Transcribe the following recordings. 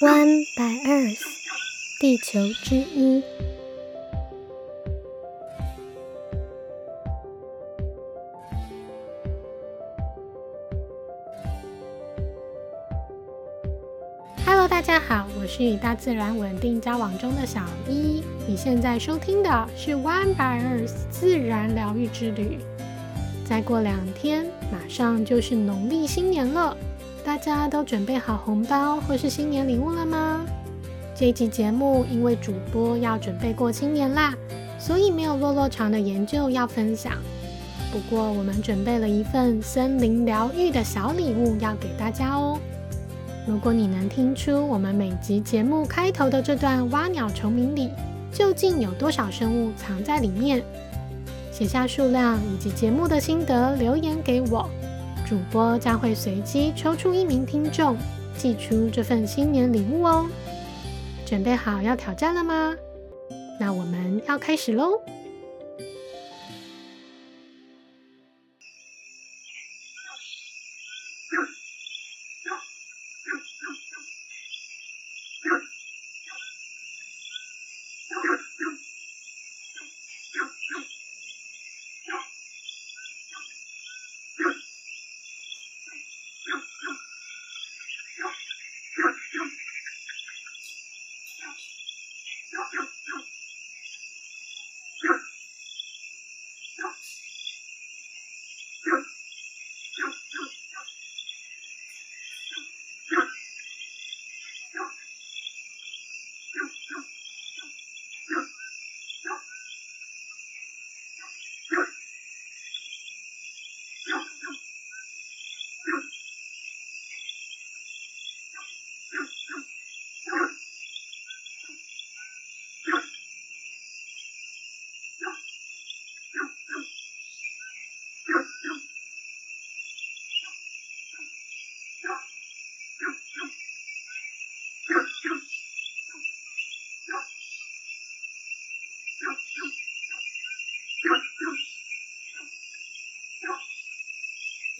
One by Earth，地球之一。Hello，大家好，我是与大自然稳定交往中的小一。你现在收听的是 One by Earth 自然疗愈之旅。再过两天，马上就是农历新年了，大家都准备好红包或是新年礼物了吗？这一集节目因为主播要准备过新年啦，所以没有落落长的研究要分享。不过我们准备了一份森林疗愈的小礼物要给大家哦。如果你能听出我们每集节目开头的这段蛙鸟虫鸣里，究竟有多少生物藏在里面？写下数量以及节目的心得留言给我，主播将会随机抽出一名听众，寄出这份新年礼物哦。准备好要挑战了吗？那我们要开始喽！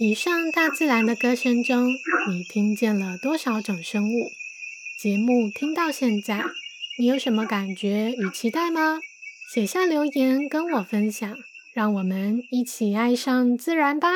以上大自然的歌声中，你听见了多少种生物？节目听到现在，你有什么感觉与期待吗？写下留言跟我分享，让我们一起爱上自然吧！